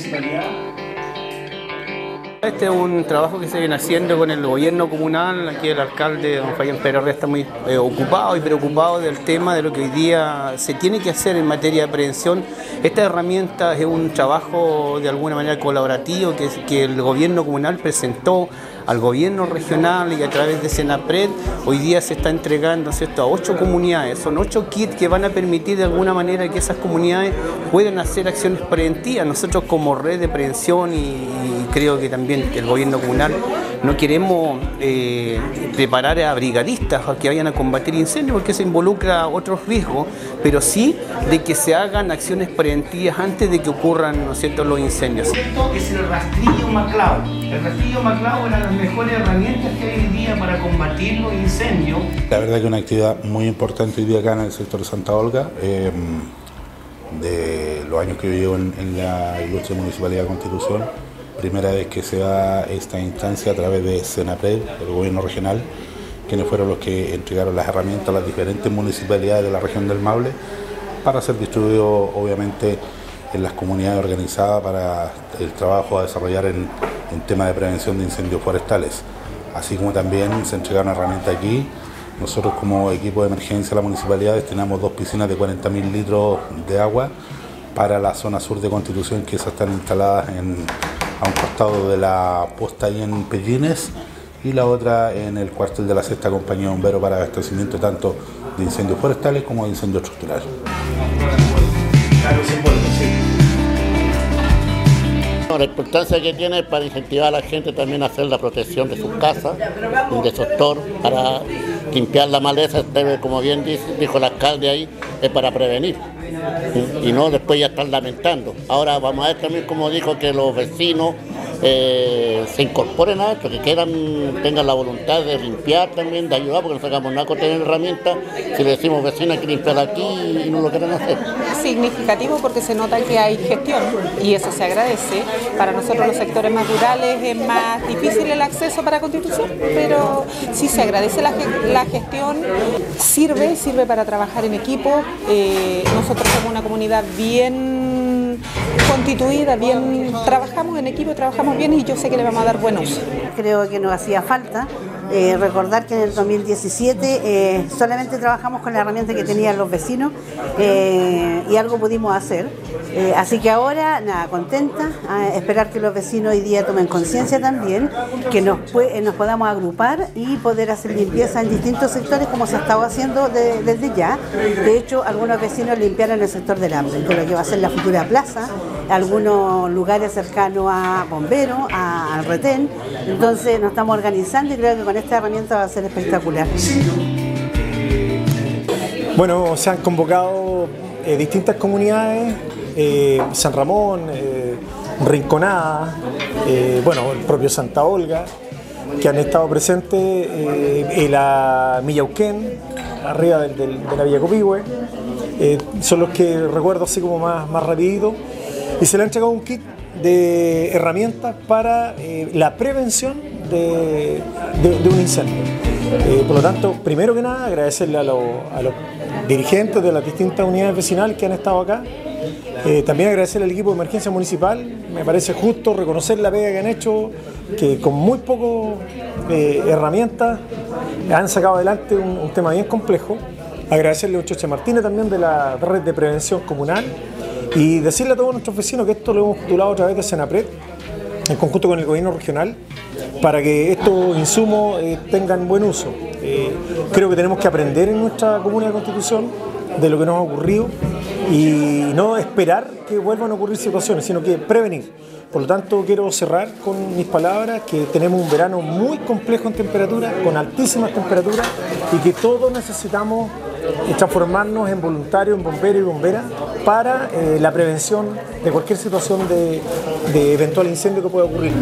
municipalidad? Este es un trabajo que se viene haciendo con el gobierno comunal. Aquí el alcalde, don Fabián Pérez está muy eh, ocupado y preocupado del tema de lo que hoy día se tiene que hacer en materia de prevención. Esta herramienta es un trabajo de alguna manera colaborativo que, el gobierno comunal presentó al gobierno regional y a través de Senapred hoy día se está entregando ¿cierto? a ocho comunidades. Son ocho kits que van a permitir de alguna manera que esas comunidades puedan hacer acciones preventivas. Nosotros como red de prevención y, creo que también el gobierno comunal no queremos eh, preparar a brigadistas a que vayan a combatir incendios porque se involucra otros riesgos, pero sí de que se hagan acciones preventivas antes de que ocurran ¿no es cierto? los incendios. Esto es el rastrillo Maclau. El rastrillo Maclau era las mejores herramientas que hay hoy día para combatir los incendios. La verdad que es una actividad muy importante hoy día acá en el sector de Santa Olga. Eh, de los años que yo llevo en, en la ilustre Municipalidad de Constitución, primera vez que se da esta instancia a través de Senapred, el gobierno regional, quienes fueron los que entregaron las herramientas a las diferentes municipalidades de la región del Maule para ser distribuido obviamente en las comunidades organizadas para el trabajo a desarrollar en, en tema de prevención de incendios forestales. Así como también se entregaron herramientas aquí. Nosotros como equipo de emergencia de la municipalidad destinamos dos piscinas de 40.000 litros de agua para la zona sur de Constitución que están instaladas en, a un costado de la posta ahí en Pellines y la otra en el cuartel de la sexta compañía de para abastecimiento tanto de incendios forestales como de incendios estructurales. La importancia que tiene para incentivar a la gente también a hacer la protección de sus casas, de sector, para limpiar la maleza, como bien dijo el alcalde ahí, es para prevenir y no después ya están lamentando. Ahora vamos a ver también como dijo que los vecinos eh, se incorporen a esto, que quieran, tengan la voluntad de limpiar también, de ayudar, porque no sacamos nada con tener herramientas, si le decimos vecinos hay que limpiar aquí y no lo quieren hacer. Significativo porque se nota que hay gestión y eso se agradece. Para nosotros los sectores más rurales es más difícil el acceso para Constitución, pero sí se agradece la, la gestión, sirve, sirve para trabajar en equipo. Eh, nosotros somos una comunidad bien constituida, bien, trabajamos en equipo, trabajamos bien y yo sé que le vamos a dar buen uso. Creo que nos hacía falta eh, recordar que en el 2017 eh, solamente trabajamos con la herramienta que tenían los vecinos eh, y algo pudimos hacer. Así que ahora, nada, contenta, esperar que los vecinos hoy día tomen conciencia también, que nos, nos podamos agrupar y poder hacer limpieza en distintos sectores como se ha estado haciendo de- desde ya. De hecho, algunos vecinos limpiaron el sector del hambre, con lo que va a ser la futura plaza, algunos lugares cercanos a bomberos, a- al retén. Entonces nos estamos organizando y creo que con esta herramienta va a ser espectacular. Bueno, se han convocado eh, distintas comunidades, eh, San Ramón, eh, Rinconada, bueno, el propio Santa Olga, que han estado presentes en la Millauquén, arriba del- de la Villa Copihue. Eh, son los que recuerdo así como más, más rapidito. Y se le ha entregado un kit de herramientas para eh, la prevención de, un incendio. Eh, por lo tanto, primero que nada, agradecerle a, los- dirigentes de las distintas unidades vecinales que han estado acá. También agradecerle al equipo de emergencia municipal. Me parece justo reconocer la pega que han hecho, que con muy poco herramientas han sacado adelante un tema bien complejo. Agradecerle a Choche Martínez también de la red de prevención comunal y decirle a todos nuestros vecinos que esto lo hemos titulado a través de Senapred en conjunto con el gobierno regional, para que estos insumos eh, tengan buen uso. Eh, creo que tenemos que aprender en nuestra comuna de constitución de lo que nos ha ocurrido y no esperar que vuelvan a ocurrir situaciones, sino que prevenir. Por lo tanto, quiero cerrar con mis palabras que tenemos un verano muy complejo en temperatura, con altísimas temperaturas y que todos necesitamos eh, transformarnos en voluntarios, en bomberos y bomberas para eh, la prevención de cualquier situación de, de eventual incendio que pueda ocurrir.